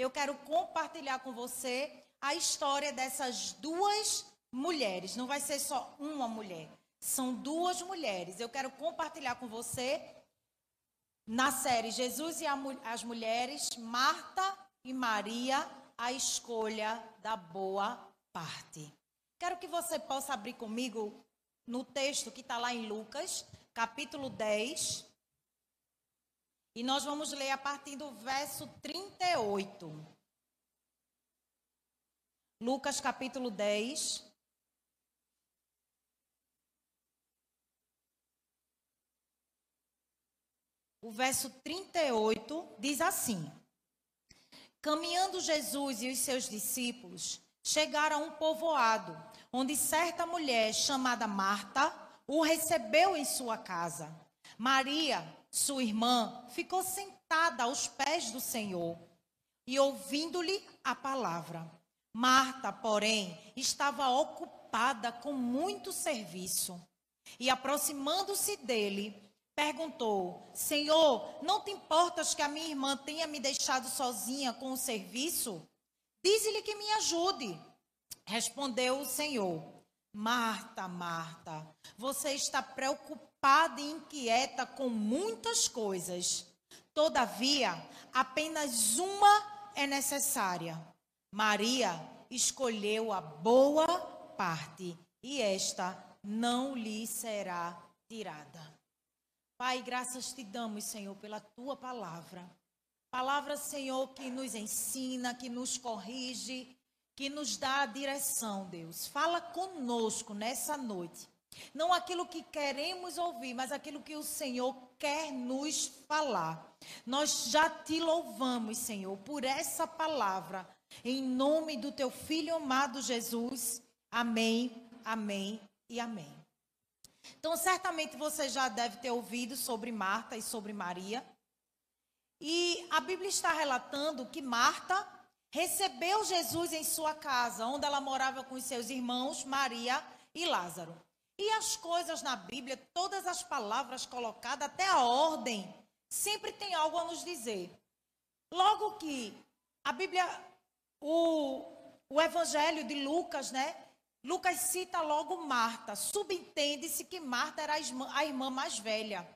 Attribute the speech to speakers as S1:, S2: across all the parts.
S1: eu quero compartilhar com você a história dessas duas mulheres. Não vai ser só uma mulher, são duas mulheres. Eu quero compartilhar com você na série Jesus e as Mulheres, Marta e Maria, a escolha da boa parte. Quero que você possa abrir comigo no texto que está lá em Lucas, capítulo 10. E nós vamos ler a partir do verso 38. Lucas capítulo 10. O verso 38 diz assim: Caminhando Jesus e os seus discípulos chegaram a um povoado, onde certa mulher chamada Marta o recebeu em sua casa. Maria, sua irmã, ficou sentada aos pés do Senhor e ouvindo-lhe a palavra. Marta, porém, estava ocupada com muito serviço. E aproximando-se dele, perguntou: Senhor, não te importas que a minha irmã tenha me deixado sozinha com o serviço? Dize-lhe que me ajude. Respondeu o Senhor: Marta, Marta, você está preocupada e inquieta com muitas coisas. Todavia, apenas uma é necessária. Maria escolheu a boa parte e esta não lhe será tirada. Pai, graças te damos, Senhor, pela tua palavra. Palavra, Senhor, que nos ensina, que nos corrige, que nos dá a direção, Deus. Fala conosco nessa noite. Não aquilo que queremos ouvir, mas aquilo que o Senhor quer nos falar. Nós já te louvamos, Senhor, por essa palavra em nome do teu filho amado Jesus. Amém, amém e amém. Então, certamente você já deve ter ouvido sobre Marta e sobre Maria. E a Bíblia está relatando que Marta recebeu Jesus em sua casa, onde ela morava com seus irmãos, Maria e Lázaro. E as coisas na Bíblia, todas as palavras colocadas, até a ordem, sempre tem algo a nos dizer. Logo que a Bíblia o, o evangelho de Lucas, né? Lucas cita logo Marta. Subentende-se que Marta era a irmã, a irmã mais velha.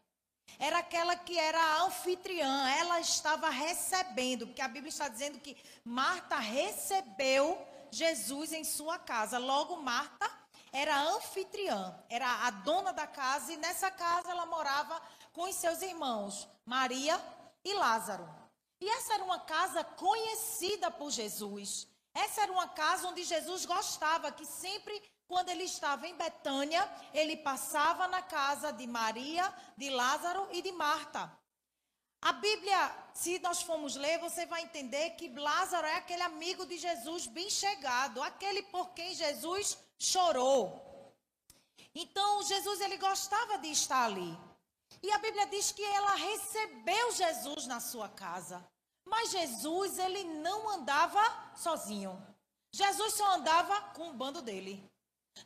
S1: Era aquela que era a anfitriã. Ela estava recebendo, porque a Bíblia está dizendo que Marta recebeu Jesus em sua casa. Logo, Marta era anfitriã, era a dona da casa, e nessa casa ela morava com os seus irmãos, Maria e Lázaro. E essa era uma casa conhecida por Jesus. Essa era uma casa onde Jesus gostava, que sempre, quando ele estava em Betânia, ele passava na casa de Maria, de Lázaro e de Marta. A Bíblia, se nós formos ler, você vai entender que Lázaro é aquele amigo de Jesus bem chegado, aquele por quem Jesus chorou. Então, Jesus ele gostava de estar ali. E a Bíblia diz que ela recebeu Jesus na sua casa. Mas Jesus, ele não andava sozinho. Jesus só andava com o bando dele.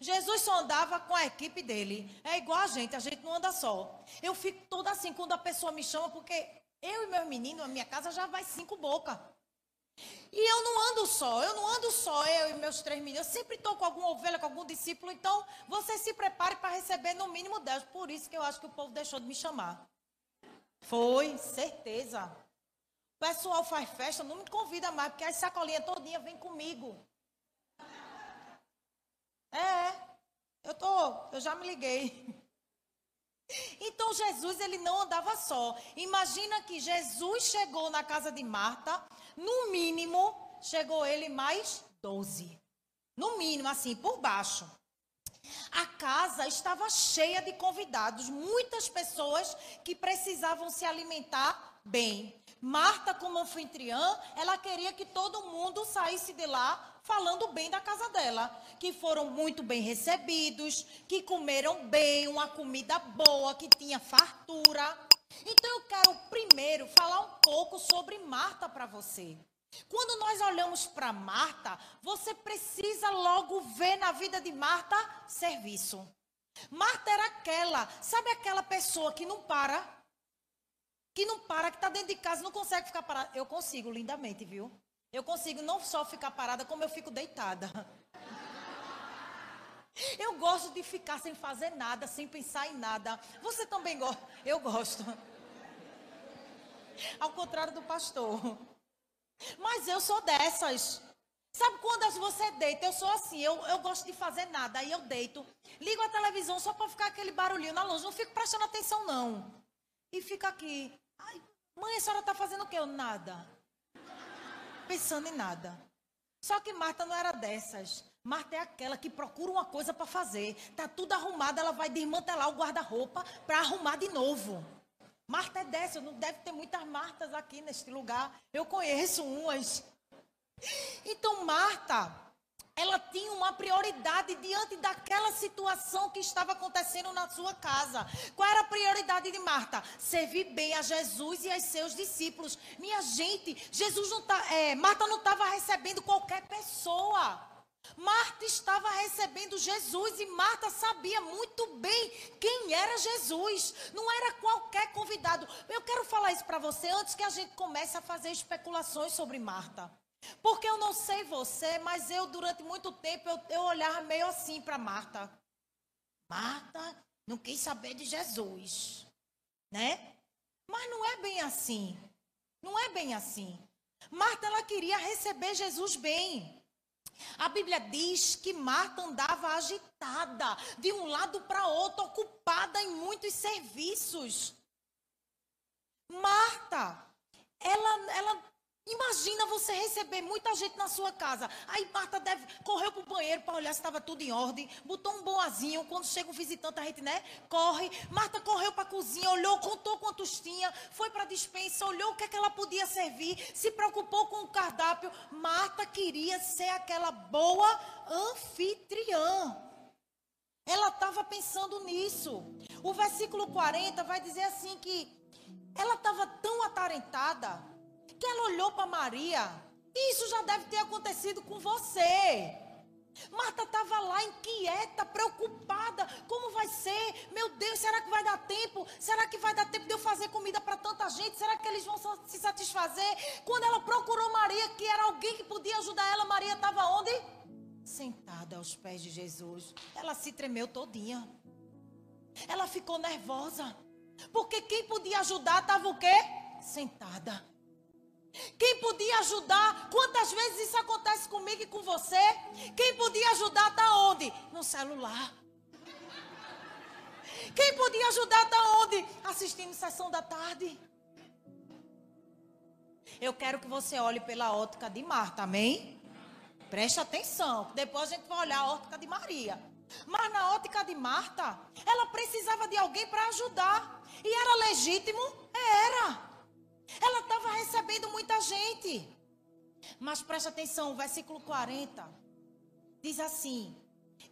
S1: Jesus só andava com a equipe dele. É igual a gente, a gente não anda só. Eu fico toda assim quando a pessoa me chama, porque eu e meus meninos, a minha casa já vai cinco bocas. E eu não ando só, eu não ando só, eu e meus três meninos. Eu sempre estou com alguma ovelha, com algum discípulo. Então, você se prepare para receber no mínimo dez. Por isso que eu acho que o povo deixou de me chamar. Foi, certeza. O pessoal faz festa, não me convida mais, porque as sacolinhas todinha vem comigo. É, eu tô, eu já me liguei. Então Jesus ele não andava só. Imagina que Jesus chegou na casa de Marta, no mínimo chegou ele mais doze. No mínimo, assim, por baixo. A casa estava cheia de convidados, muitas pessoas que precisavam se alimentar bem. Marta, como anfitriã, ela queria que todo mundo saísse de lá falando bem da casa dela, que foram muito bem recebidos, que comeram bem, uma comida boa, que tinha fartura. Então eu quero primeiro falar um pouco sobre Marta para você. Quando nós olhamos para Marta, você precisa logo ver na vida de Marta serviço. Marta era aquela, sabe aquela pessoa que não para que não para, que está dentro de casa, não consegue ficar parado. Eu consigo, lindamente, viu? Eu consigo não só ficar parada, como eu fico deitada. Eu gosto de ficar sem fazer nada, sem pensar em nada. Você também gosta? Eu gosto. Ao contrário do pastor. Mas eu sou dessas. Sabe quando você deita? Eu sou assim, eu, eu gosto de fazer nada. Aí eu deito, ligo a televisão só para ficar aquele barulhinho na luz. Não fico prestando atenção, não. E fica aqui. Ai, mãe, a senhora está fazendo o quê? Eu, nada. Pensando em nada. Só que Marta não era dessas. Marta é aquela que procura uma coisa para fazer. Tá tudo arrumado, ela vai desmantelar o guarda-roupa para arrumar de novo. Marta é dessa, não deve ter muitas Martas aqui neste lugar. Eu conheço umas. Então Marta, ela tinha uma prioridade diante daquela situação que estava acontecendo na sua casa. Qual era a prioridade de Marta? Servir bem a Jesus e aos seus discípulos. Minha gente, Jesus não tá, é, Marta não estava recebendo qualquer pessoa. Marta estava recebendo Jesus e Marta sabia muito bem quem era Jesus. Não era qualquer convidado. Eu quero falar isso para você antes que a gente comece a fazer especulações sobre Marta. Porque eu não sei você, mas eu durante muito tempo eu, eu olhava meio assim para Marta. Marta não quis saber de Jesus, né? Mas não é bem assim. Não é bem assim. Marta ela queria receber Jesus bem. A Bíblia diz que Marta andava agitada, de um lado para outro, ocupada em muitos serviços. Marta, ela, ela Imagina você receber muita gente na sua casa. Aí Marta deve correu para o banheiro para olhar se estava tudo em ordem. Botou um boazinho. Quando chega um visitante, a gente, né? Corre. Marta correu para a cozinha, olhou, contou quantos tinha. Foi para a dispensa, olhou o que, é que ela podia servir. Se preocupou com o cardápio. Marta queria ser aquela boa anfitriã. Ela estava pensando nisso. O versículo 40 vai dizer assim que ela estava tão atarentada que ela olhou para Maria. Isso já deve ter acontecido com você. Marta estava lá inquieta, preocupada. Como vai ser? Meu Deus, será que vai dar tempo? Será que vai dar tempo de eu fazer comida para tanta gente? Será que eles vão se satisfazer? Quando ela procurou Maria, que era alguém que podia ajudar ela, Maria estava onde? Sentada aos pés de Jesus. Ela se tremeu todinha. Ela ficou nervosa. Porque quem podia ajudar estava o quê? Sentada. Quem podia ajudar? Quantas vezes isso acontece comigo e com você? Quem podia ajudar está onde? No celular. Quem podia ajudar está onde? Assistindo sessão da tarde. Eu quero que você olhe pela ótica de Marta, amém? Preste atenção, depois a gente vai olhar a ótica de Maria. Mas na ótica de Marta, ela precisava de alguém para ajudar. E era legítimo? Era. Ela estava recebendo muita gente. Mas preste atenção, versículo 40 diz assim: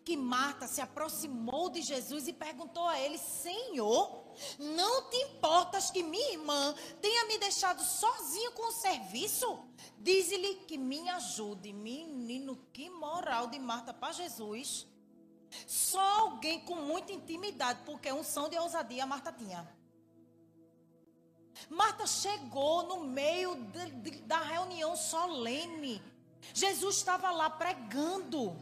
S1: que Marta se aproximou de Jesus e perguntou a ele: Senhor, não te importas que minha irmã tenha me deixado sozinho com o serviço? Diz-lhe que me ajude. Menino, que moral de Marta para Jesus. Só alguém com muita intimidade, porque unção de ousadia Marta tinha. Marta chegou no meio de, de, da reunião solene. Jesus estava lá pregando,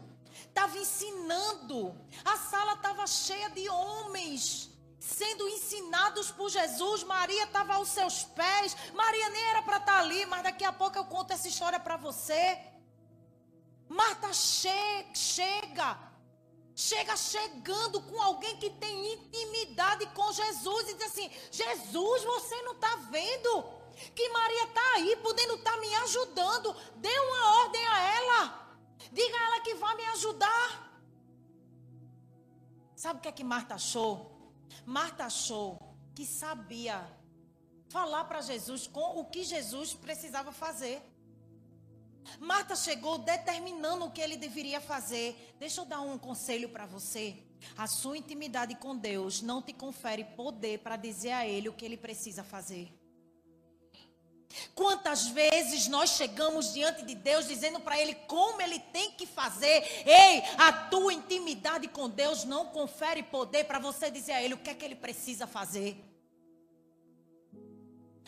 S1: estava ensinando. A sala estava cheia de homens sendo ensinados por Jesus. Maria estava aos seus pés. Maria nem era para estar ali, mas daqui a pouco eu conto essa história para você. Marta che chega chega chegando com alguém que tem intimidade com Jesus e diz assim: Jesus, você não está vendo que Maria está aí, podendo estar tá me ajudando? Dê uma ordem a ela, diga a ela que vai me ajudar. Sabe o que é que Marta achou? Marta achou que sabia falar para Jesus com o que Jesus precisava fazer. Marta chegou determinando o que ele deveria fazer. Deixa eu dar um conselho para você. A sua intimidade com Deus não te confere poder para dizer a Ele o que Ele precisa fazer. Quantas vezes nós chegamos diante de Deus dizendo para Ele como Ele tem que fazer? Ei, a tua intimidade com Deus não confere poder para você dizer a Ele o que é que Ele precisa fazer.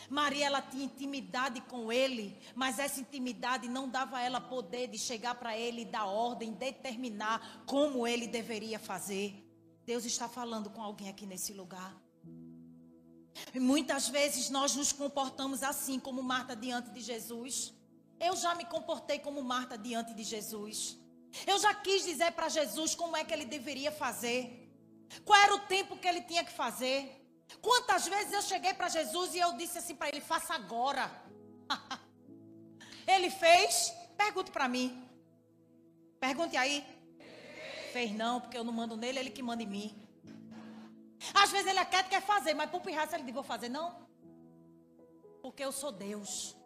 S1: Maria ela tinha intimidade com ele, mas essa intimidade não dava a ela poder de chegar para ele e dar ordem, determinar como ele deveria fazer. Deus está falando com alguém aqui nesse lugar. E muitas vezes nós nos comportamos assim, como Marta diante de Jesus. Eu já me comportei como Marta diante de Jesus. Eu já quis dizer para Jesus como é que ele deveria fazer. Qual era o tempo que ele tinha que fazer. Quantas vezes eu cheguei para Jesus e eu disse assim para ele: faça agora. ele fez? Pergunte para mim. Pergunte aí. Fez não, porque eu não mando nele, ele que manda em mim. Às vezes ele quer, quer fazer, mas por pirraça ele diz: vou fazer. Não. Porque eu sou Deus.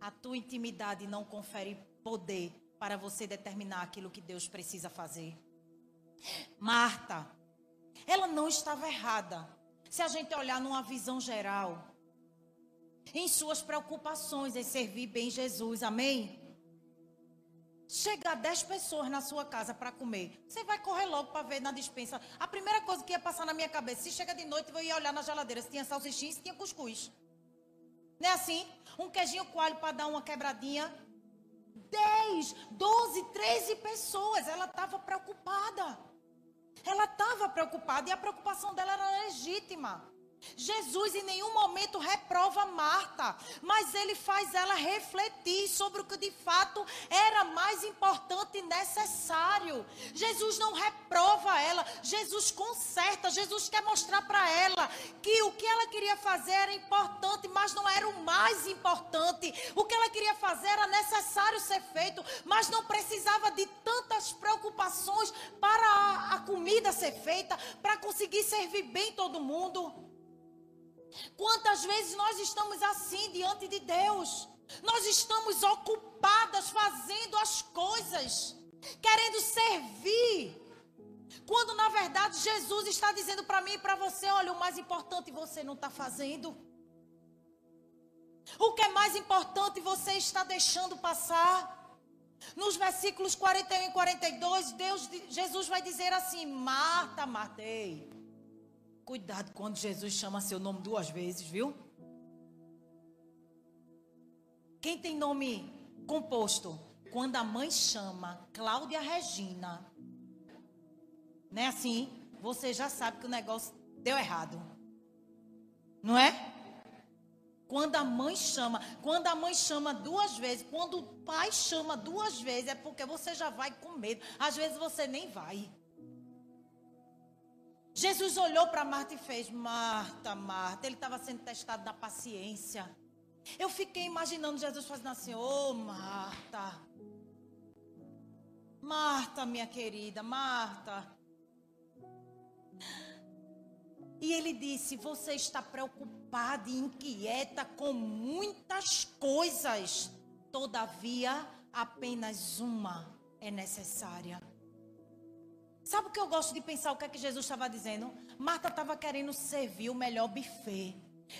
S1: A tua intimidade não confere poder para você determinar aquilo que Deus precisa fazer. Marta, ela não estava errada. Se a gente olhar numa visão geral, em suas preocupações em servir bem Jesus, amém? Chegar 10 pessoas na sua casa para comer, você vai correr logo para ver na dispensa. A primeira coisa que ia passar na minha cabeça, se chega de noite, eu ia olhar na geladeira se tinha salsichinha, se tinha cuscuz. Não é assim? Um queijinho coalho para dar uma quebradinha. 10, 12, 13 pessoas. Ela estava preocupada. Ela estava preocupada e a preocupação dela era legítima. Jesus em nenhum momento reprova Marta, mas ele faz ela refletir sobre o que de fato era mais importante e necessário. Jesus não reprova ela, Jesus conserta, Jesus quer mostrar para ela que o que ela queria fazer era importante, mas não era o mais importante. O que ela queria fazer era necessário ser feito, mas não precisava de tantas preocupações para a, a comida ser feita, para conseguir servir bem todo mundo. Quantas vezes nós estamos assim diante de Deus? Nós estamos ocupadas fazendo as coisas, querendo servir. Quando na verdade Jesus está dizendo para mim e para você: olha, o mais importante você não está fazendo. O que é mais importante você está deixando passar. Nos versículos 41 e 42, Deus, Jesus vai dizer assim: Marta, matei. Cuidado quando Jesus chama seu nome duas vezes, viu? Quem tem nome composto? Quando a mãe chama Cláudia Regina, não é assim? Você já sabe que o negócio deu errado. Não é? Quando a mãe chama, quando a mãe chama duas vezes, quando o pai chama duas vezes, é porque você já vai com medo. Às vezes você nem vai. Jesus olhou para Marta e fez: Marta, Marta. Ele estava sendo testado na paciência. Eu fiquei imaginando Jesus fazendo assim: Ô oh, Marta. Marta, minha querida, Marta. E ele disse: Você está preocupada e inquieta com muitas coisas, todavia, apenas uma é necessária. Sabe o que eu gosto de pensar? O que é que Jesus estava dizendo? Marta estava querendo servir o melhor buffet.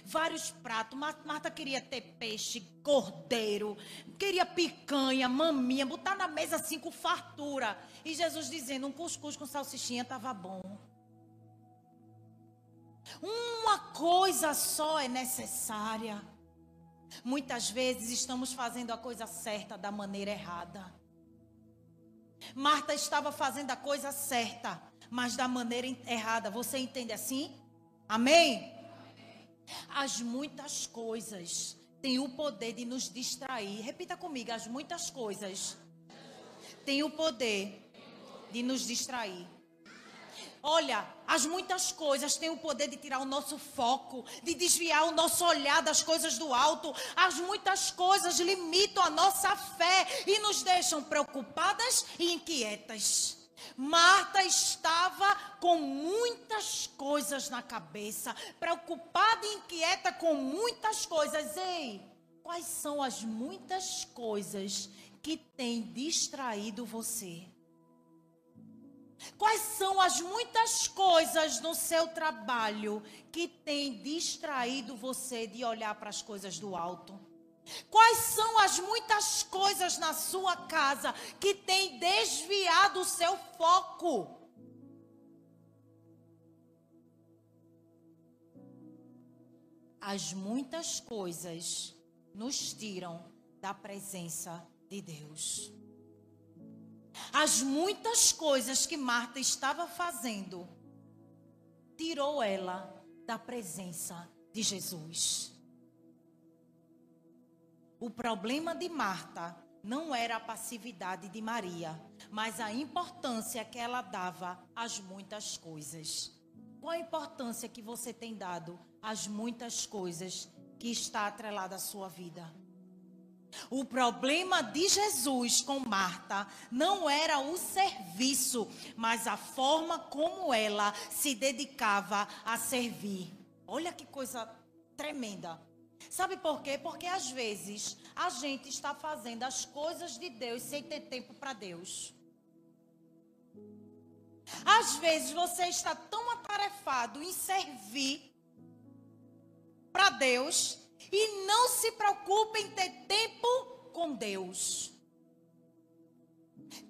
S1: Vários pratos. Marta queria ter peixe, cordeiro, queria picanha, maminha, botar na mesa assim com fartura. E Jesus dizendo: um cuscuz com salsichinha estava bom. Uma coisa só é necessária. Muitas vezes estamos fazendo a coisa certa da maneira errada. Marta estava fazendo a coisa certa, mas da maneira errada. Você entende assim? Amém? As muitas coisas têm o poder de nos distrair. Repita comigo: as muitas coisas têm o poder de nos distrair. Olha, as muitas coisas têm o poder de tirar o nosso foco, de desviar o nosso olhar das coisas do alto. As muitas coisas limitam a nossa fé e nos deixam preocupadas e inquietas. Marta estava com muitas coisas na cabeça, preocupada e inquieta com muitas coisas. Ei, quais são as muitas coisas que têm distraído você? Quais são as muitas coisas no seu trabalho que têm distraído você de olhar para as coisas do alto? Quais são as muitas coisas na sua casa que têm desviado o seu foco? as muitas coisas nos tiram da presença de Deus. As muitas coisas que Marta estava fazendo tirou ela da presença de Jesus. O problema de Marta não era a passividade de Maria, mas a importância que ela dava às muitas coisas. Qual a importância que você tem dado às muitas coisas que está atrelada à sua vida? O problema de Jesus com Marta não era o serviço, mas a forma como ela se dedicava a servir. Olha que coisa tremenda. Sabe por quê? Porque às vezes a gente está fazendo as coisas de Deus sem ter tempo para Deus. Às vezes você está tão atarefado em servir para Deus e não se preocupa em ter tempo com Deus.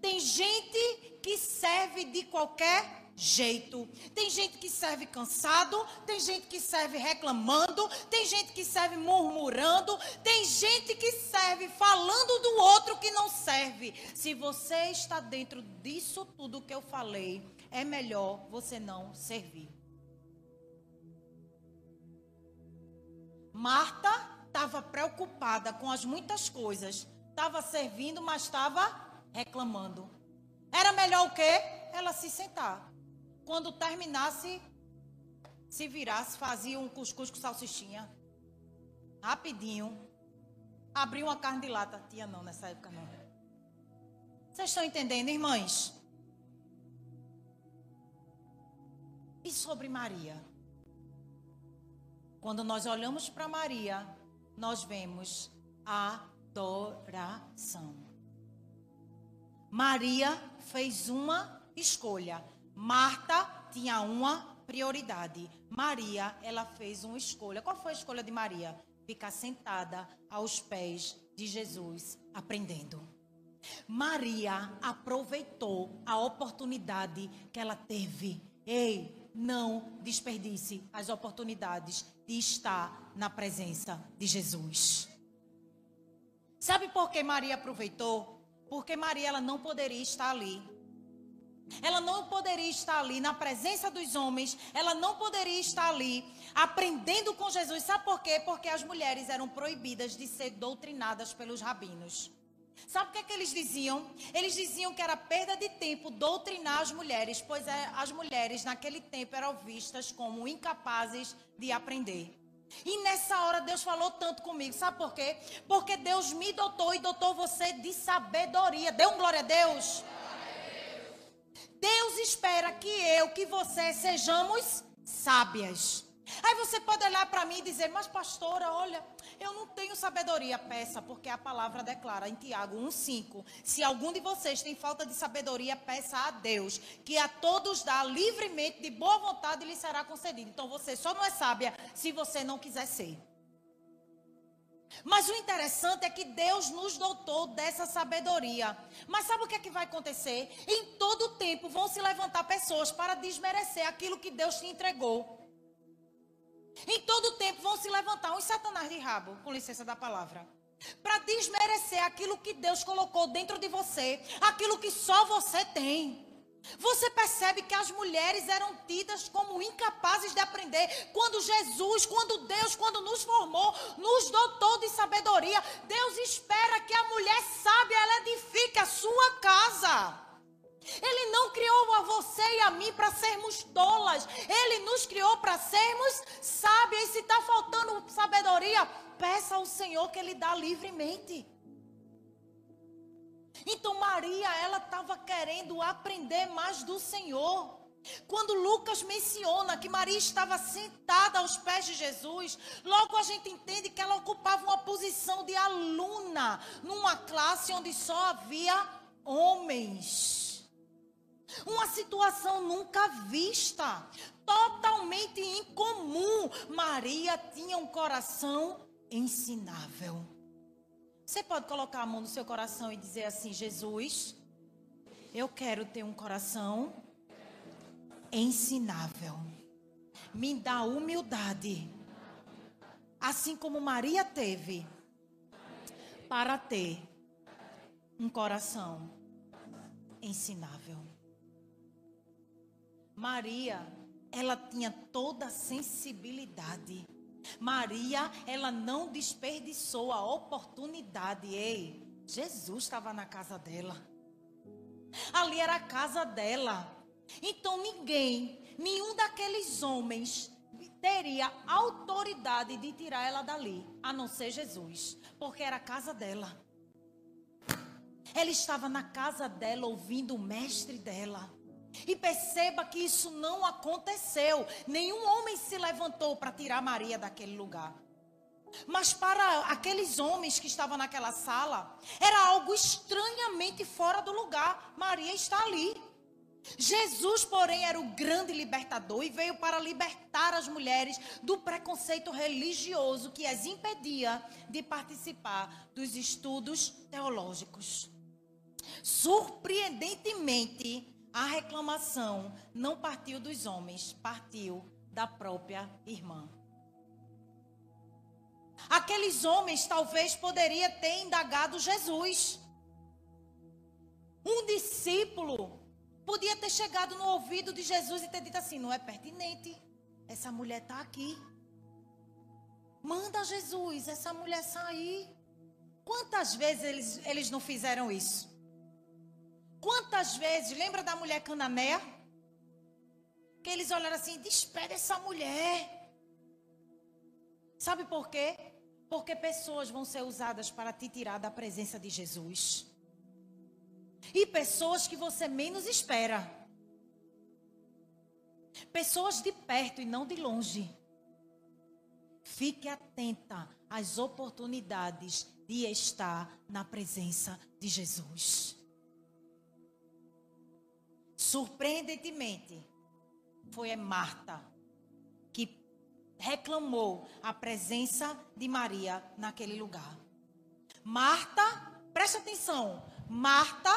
S1: Tem gente que serve de qualquer jeito. Tem gente que serve cansado, tem gente que serve reclamando, tem gente que serve murmurando, tem gente que serve falando do outro que não serve. Se você está dentro disso tudo que eu falei, é melhor você não servir. Marta estava preocupada com as muitas coisas, estava servindo, mas estava reclamando. Era melhor o quê? Ela se sentar quando terminasse, se virasse, fazia um cuscuz com salsichinha. Rapidinho. Abriu uma carne de lata. Tinha não nessa época não. Vocês estão entendendo, irmãs? E sobre Maria? Quando nós olhamos para Maria, nós vemos adoração. Maria fez uma escolha. Marta tinha uma prioridade. Maria, ela fez uma escolha. Qual foi a escolha de Maria? Ficar sentada aos pés de Jesus, aprendendo. Maria aproveitou a oportunidade que ela teve. Ei, não desperdice as oportunidades de estar na presença de Jesus. Sabe por que Maria aproveitou? Porque Maria ela não poderia estar ali ela não poderia estar ali na presença dos homens, ela não poderia estar ali aprendendo com Jesus. Sabe por quê? Porque as mulheres eram proibidas de ser doutrinadas pelos rabinos. Sabe o que, é que eles diziam? Eles diziam que era perda de tempo doutrinar as mulheres, pois é, as mulheres naquele tempo eram vistas como incapazes de aprender. E nessa hora Deus falou tanto comigo, sabe por quê? Porque Deus me dotou e dotou você de sabedoria. Dê um glória a Deus. Deus espera que eu, que você sejamos sábias. Aí você pode olhar para mim e dizer, mas pastora, olha, eu não tenho sabedoria. Peça, porque a palavra declara em Tiago 1,5: se algum de vocês tem falta de sabedoria, peça a Deus, que a todos dá livremente, de boa vontade, lhe será concedido. Então você só não é sábia se você não quiser ser. Mas o interessante é que Deus nos dotou dessa sabedoria. Mas sabe o que é que vai acontecer? Em todo tempo vão se levantar pessoas para desmerecer aquilo que Deus te entregou. Em todo tempo vão se levantar uns satanás de rabo, com licença da palavra, para desmerecer aquilo que Deus colocou dentro de você, aquilo que só você tem. Você percebe que as mulheres eram tidas como incapazes de aprender. Quando Jesus, quando Deus, quando nos formou, nos dotou de sabedoria, Deus espera que a mulher sábia ela edifique a sua casa. Ele não criou a você e a mim para sermos tolas. Ele nos criou para sermos sábias. E se está faltando sabedoria, peça ao Senhor que Ele dá livremente. Então Maria, ela estava querendo aprender mais do Senhor. Quando Lucas menciona que Maria estava sentada aos pés de Jesus, logo a gente entende que ela ocupava uma posição de aluna numa classe onde só havia homens. Uma situação nunca vista, totalmente incomum. Maria tinha um coração ensinável. Você pode colocar a mão no seu coração e dizer assim: Jesus, eu quero ter um coração ensinável. Me dá humildade assim como Maria teve, para ter um coração ensinável. Maria, ela tinha toda a sensibilidade. Maria, ela não desperdiçou a oportunidade. Ei, Jesus estava na casa dela. Ali era a casa dela. Então ninguém, nenhum daqueles homens teria autoridade de tirar ela dali, a não ser Jesus, porque era a casa dela. Ela estava na casa dela ouvindo o mestre dela. E perceba que isso não aconteceu. Nenhum homem se levantou para tirar Maria daquele lugar. Mas para aqueles homens que estavam naquela sala, era algo estranhamente fora do lugar. Maria está ali. Jesus, porém, era o grande libertador e veio para libertar as mulheres do preconceito religioso que as impedia de participar dos estudos teológicos. Surpreendentemente, a reclamação não partiu dos homens, partiu da própria irmã. Aqueles homens talvez poderia ter indagado Jesus. Um discípulo podia ter chegado no ouvido de Jesus e ter dito assim: não é pertinente. Essa mulher está aqui. Manda Jesus essa mulher sair. Quantas vezes eles, eles não fizeram isso? Quantas vezes, lembra da mulher cananeia? Que eles olharam assim, despede essa mulher. Sabe por quê? Porque pessoas vão ser usadas para te tirar da presença de Jesus. E pessoas que você menos espera. Pessoas de perto e não de longe. Fique atenta às oportunidades de estar na presença de Jesus. Surpreendentemente, foi Marta que reclamou a presença de Maria naquele lugar. Marta, preste atenção, Marta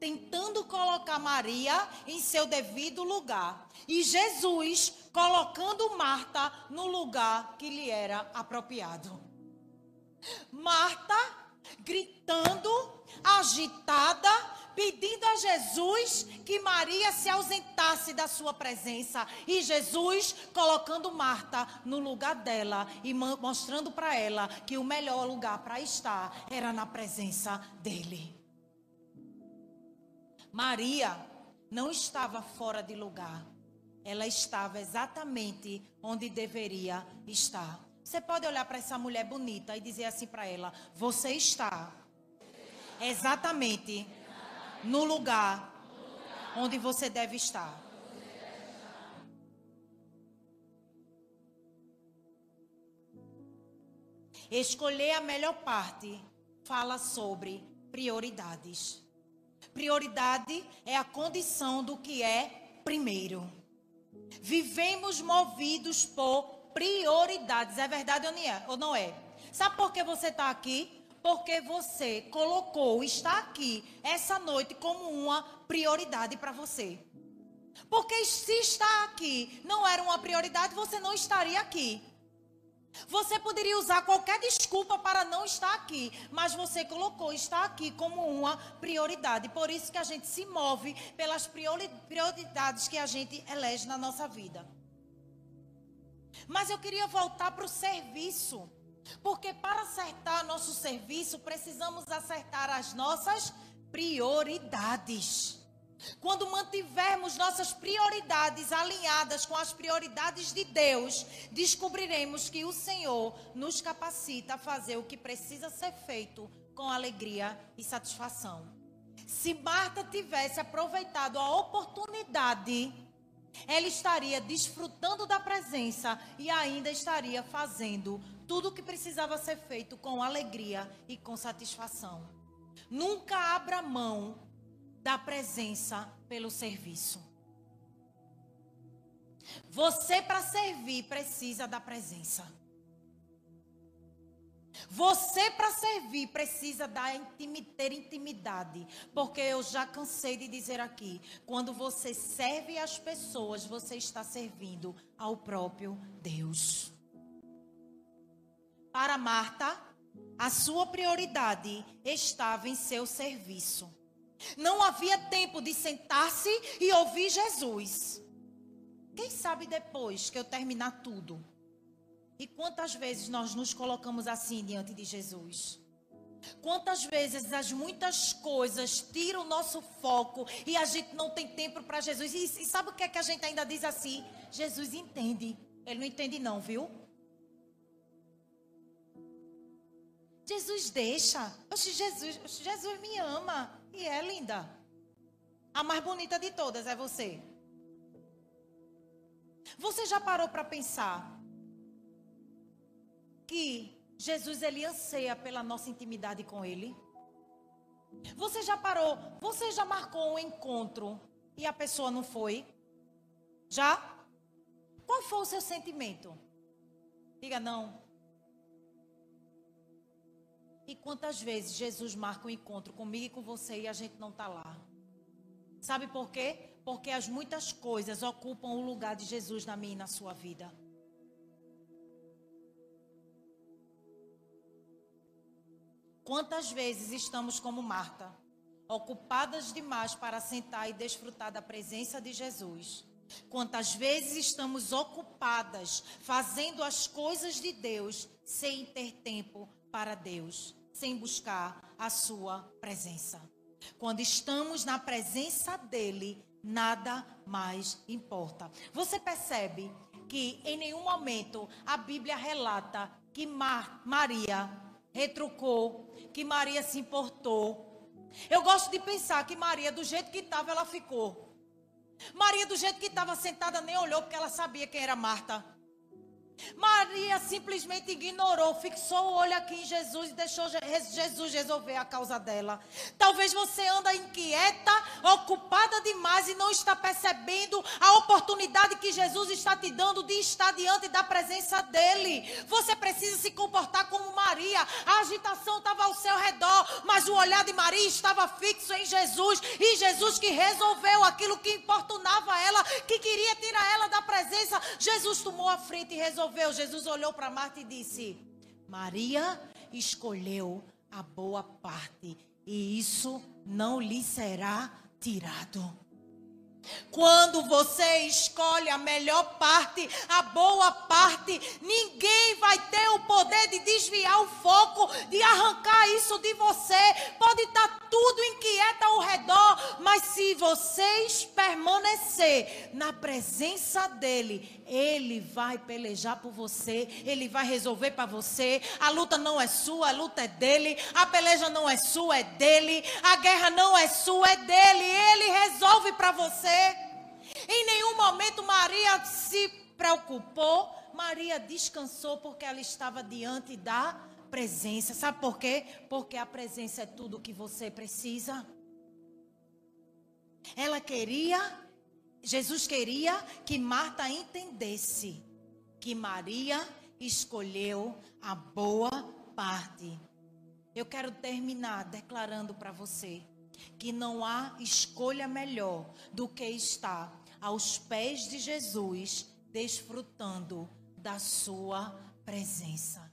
S1: tentando colocar Maria em seu devido lugar e Jesus colocando Marta no lugar que lhe era apropriado. Marta gritando, agitada, pedindo a Jesus que Maria se ausentasse da sua presença. E Jesus colocando Marta no lugar dela e mostrando para ela que o melhor lugar para estar era na presença dele. Maria não estava fora de lugar. Ela estava exatamente onde deveria estar. Você pode olhar para essa mulher bonita e dizer assim para ela: Você está exatamente no lugar onde você deve estar. Escolher a melhor parte fala sobre prioridades. Prioridade é a condição do que é primeiro. Vivemos movidos por prioridades. É verdade ou não é? Sabe por que você está aqui? porque você colocou, está aqui essa noite como uma prioridade para você. Porque se está aqui não era uma prioridade, você não estaria aqui. Você poderia usar qualquer desculpa para não estar aqui, mas você colocou estar aqui como uma prioridade. Por isso que a gente se move pelas prioridades que a gente elege na nossa vida. Mas eu queria voltar para o serviço. Porque para acertar nosso serviço, precisamos acertar as nossas prioridades. Quando mantivermos nossas prioridades alinhadas com as prioridades de Deus, descobriremos que o Senhor nos capacita a fazer o que precisa ser feito com alegria e satisfação. Se Marta tivesse aproveitado a oportunidade, ela estaria desfrutando da presença e ainda estaria fazendo tudo o que precisava ser feito com alegria e com satisfação. Nunca abra mão da presença pelo serviço. Você, para servir, precisa da presença. Você, para servir, precisa da ter intimidade. Porque eu já cansei de dizer aqui: quando você serve as pessoas, você está servindo ao próprio Deus. Para Marta, a sua prioridade estava em seu serviço. Não havia tempo de sentar-se e ouvir Jesus. Quem sabe depois que eu terminar tudo? E quantas vezes nós nos colocamos assim diante de Jesus? Quantas vezes as muitas coisas tiram o nosso foco e a gente não tem tempo para Jesus? E, e, sabe o que é que a gente ainda diz assim? Jesus entende. Ele não entende, não, viu? Jesus deixa. Oxe, Jesus, oxe, Jesus me ama. E é linda. A mais bonita de todas é você. Você já parou para pensar que Jesus ele anseia pela nossa intimidade com ele? Você já parou? Você já marcou um encontro e a pessoa não foi? Já? Qual foi o seu sentimento? Diga não. E quantas vezes Jesus marca um encontro comigo e com você e a gente não está lá? Sabe por quê? Porque as muitas coisas ocupam o lugar de Jesus na minha e na sua vida. Quantas vezes estamos como Marta, ocupadas demais para sentar e desfrutar da presença de Jesus? Quantas vezes estamos ocupadas fazendo as coisas de Deus sem ter tempo para Deus, sem buscar a sua presença? Quando estamos na presença dele, nada mais importa. Você percebe que em nenhum momento a Bíblia relata que Mar Maria retrucou, que Maria se importou. Eu gosto de pensar que Maria, do jeito que estava, ela ficou. Maria, do jeito que estava sentada, nem olhou porque ela sabia quem era Marta. Maria simplesmente ignorou, fixou o olho aqui em Jesus e deixou Jesus resolver a causa dela. Talvez você anda inquieta, ocupada demais e não está percebendo a oportunidade que Jesus está te dando de estar diante da presença dele. Você precisa se comportar como Maria. A agitação estava ao seu redor, mas o olhar de Maria estava fixo em Jesus e Jesus que resolveu aquilo que importunava ela, que queria tirar ela da presença. Jesus tomou a frente e resolveu resolveu? Jesus olhou para Marta e disse: Maria escolheu a boa parte, e isso não lhe será tirado. Quando você escolhe a melhor parte, a boa parte, ninguém vai ter o poder de desviar o foco, de arrancar isso de você. Pode estar tudo inquieto ao redor, mas se vocês permanecer na presença dele, ele vai pelejar por você, ele vai resolver para você. A luta não é sua, a luta é dele. A peleja não é sua, é dele. A guerra não é sua, é dele. Ele resolve para você. Em nenhum momento Maria se preocupou. Maria descansou porque ela estava diante da presença. Sabe por quê? Porque a presença é tudo o que você precisa. Ela queria, Jesus queria que Marta entendesse que Maria escolheu a boa parte. Eu quero terminar declarando para você que não há escolha melhor do que estar aos pés de Jesus, desfrutando da sua presença.